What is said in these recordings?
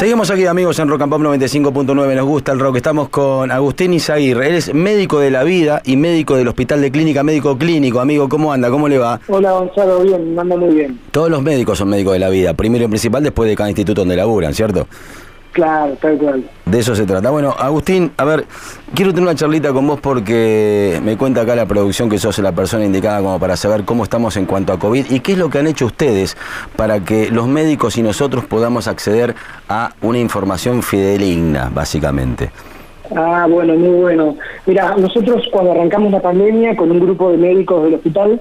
Seguimos aquí, amigos, en Rock and Pop 95.9. Nos gusta el rock. Estamos con Agustín Izaguirre. Él es médico de la vida y médico del Hospital de Clínica, médico clínico. Amigo, ¿cómo anda? ¿Cómo le va? Hola, Gonzalo. Bien, anda muy bien. Todos los médicos son médicos de la vida. Primero y principal, después de cada instituto donde laburan, ¿cierto? Claro, tal cual. De eso se trata. Bueno, Agustín, a ver, quiero tener una charlita con vos porque me cuenta acá la producción que sos la persona indicada como para saber cómo estamos en cuanto a COVID y qué es lo que han hecho ustedes para que los médicos y nosotros podamos acceder a una información fideligna, básicamente. Ah, bueno, muy bueno. Mira, nosotros cuando arrancamos la pandemia con un grupo de médicos del hospital,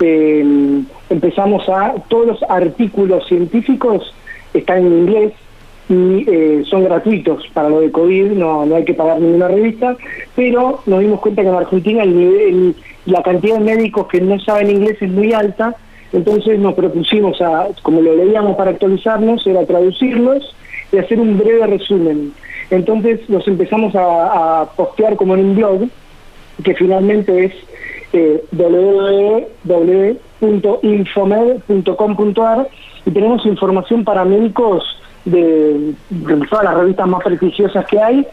eh, empezamos a, todos los artículos científicos están en inglés, y eh, son gratuitos para lo de COVID, no, no hay que pagar ninguna revista, pero nos dimos cuenta que en Argentina el nivel, la cantidad de médicos que no saben inglés es muy alta, entonces nos propusimos, a, como lo leíamos para actualizarnos, era traducirlos y hacer un breve resumen. Entonces los empezamos a, a postear como en un blog, que finalmente es eh, www.infomed.com.ar y tenemos información para médicos de, todas las revistas más prestigiosas que hay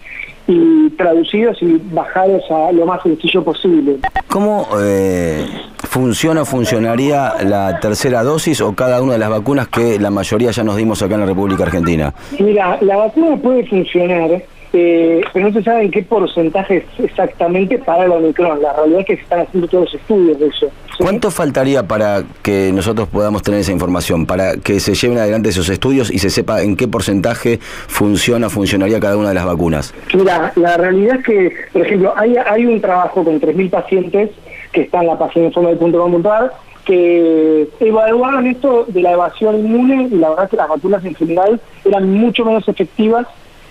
y traducidos y bajados a lo más sencillo posible. ¿Cómo eh, funciona o funcionaría la tercera dosis o cada una de las vacunas que la mayoría ya nos dimos acá en la República Argentina? Mira, la vacuna puede funcionar eh, pero no se sabe en qué porcentaje exactamente para el Omicron. La realidad es que se están haciendo todos los estudios de eso. ¿Cuánto faltaría para que nosotros podamos tener esa información, para que se lleven adelante esos estudios y se sepa en qué porcentaje funciona, funcionaría cada una de las vacunas? Mira, la realidad es que, por ejemplo, hay, hay un trabajo con 3.000 pacientes que está en la página informar que evaluaron esto de la evasión inmune y la verdad es que las vacunas en general eran mucho menos efectivas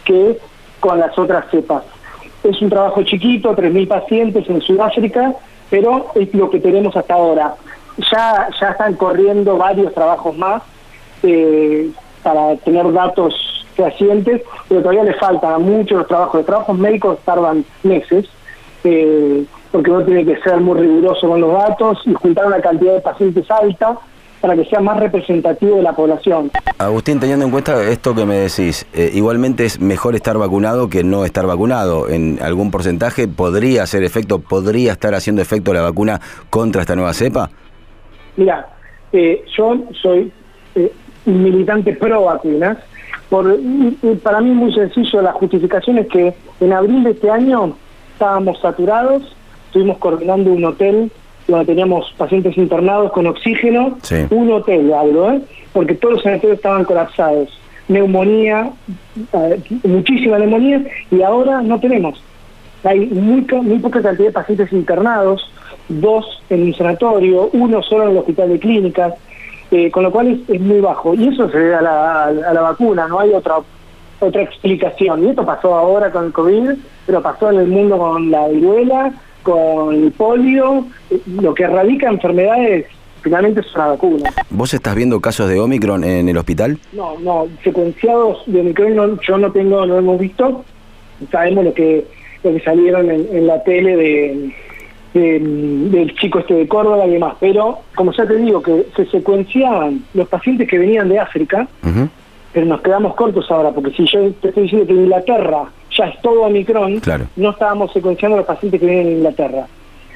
que con las otras cepas. Es un trabajo chiquito, 3.000 pacientes en Sudáfrica, pero es lo que tenemos hasta ahora. Ya, ya están corriendo varios trabajos más eh, para tener datos fehacientes, pero todavía le faltan muchos los trabajos. Los trabajos médicos tardan meses, eh, porque uno tiene que ser muy riguroso con los datos y juntar una cantidad de pacientes alta para que sea más representativo de la población. Agustín, teniendo en cuenta esto que me decís, eh, igualmente es mejor estar vacunado que no estar vacunado. ¿En algún porcentaje podría hacer efecto, podría estar haciendo efecto la vacuna contra esta nueva cepa? Mira, eh, yo soy eh, un militante pro vacunas. Por, para mí es muy sencillo, la justificación es que en abril de este año estábamos saturados, estuvimos coordinando un hotel donde teníamos pacientes internados con oxígeno, un hotel, algo, ¿eh? porque todos los sanatorios estaban colapsados. Neumonía, eh, muchísima neumonía, y ahora no tenemos. Hay muy, muy poca cantidad de pacientes internados, dos en un sanatorio, uno solo en el hospital de clínicas, eh, con lo cual es, muy bajo. Y eso se debe a la, a la vacuna, no hay otra otra explicación. Y esto pasó ahora con el COVID, pero pasó en el mundo con la viruela, con polio, lo que erradica enfermedades finalmente es una vacuna. ¿Vos estás viendo casos de Omicron en el hospital? No, no, secuenciados de Omicron yo no tengo, no hemos visto, sabemos lo que, lo que salieron en, la tele de, del chico este de Córdoba y demás, pero como ya te digo, que se secuenciaban los pacientes que venían de África, pero nos quedamos cortos ahora, porque si yo te estoy diciendo que Inglaterra ya es todo Omicron, no estábamos secuenciando los pacientes que vienen de Inglaterra.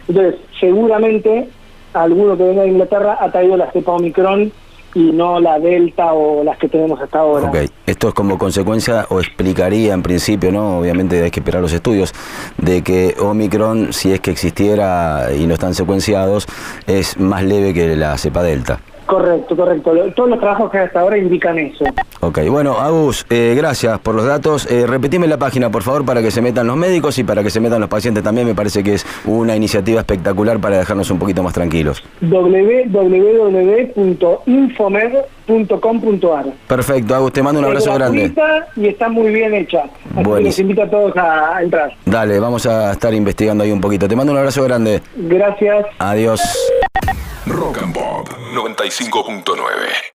Entonces, seguramente alguno que venga de Inglaterra ha traído la cepa Omicron y no la Delta o las que tenemos hasta ahora. Ok, esto es como consecuencia, o explicaría en principio, ¿no? Obviamente hay que esperar los estudios, de que Omicron, si es que existiera y no están secuenciados, es más leve que la cepa Delta. Correcto, correcto. Todos los trabajos que hasta ahora indican eso. Ok, bueno, Agus, eh, gracias por los datos. Eh, repetime la página, por favor, para que se metan los médicos y para que se metan los pacientes también. Me parece que es una iniciativa espectacular para dejarnos un poquito más tranquilos. www.infomed.com.ar Perfecto, Agus, te mando un abrazo grande. Y está muy bien hecha. Así les invito a todos a entrar. Dale, vamos a estar investigando ahí un poquito. Te mando un abrazo grande. Gracias. Adiós. Rock and Pop 95.9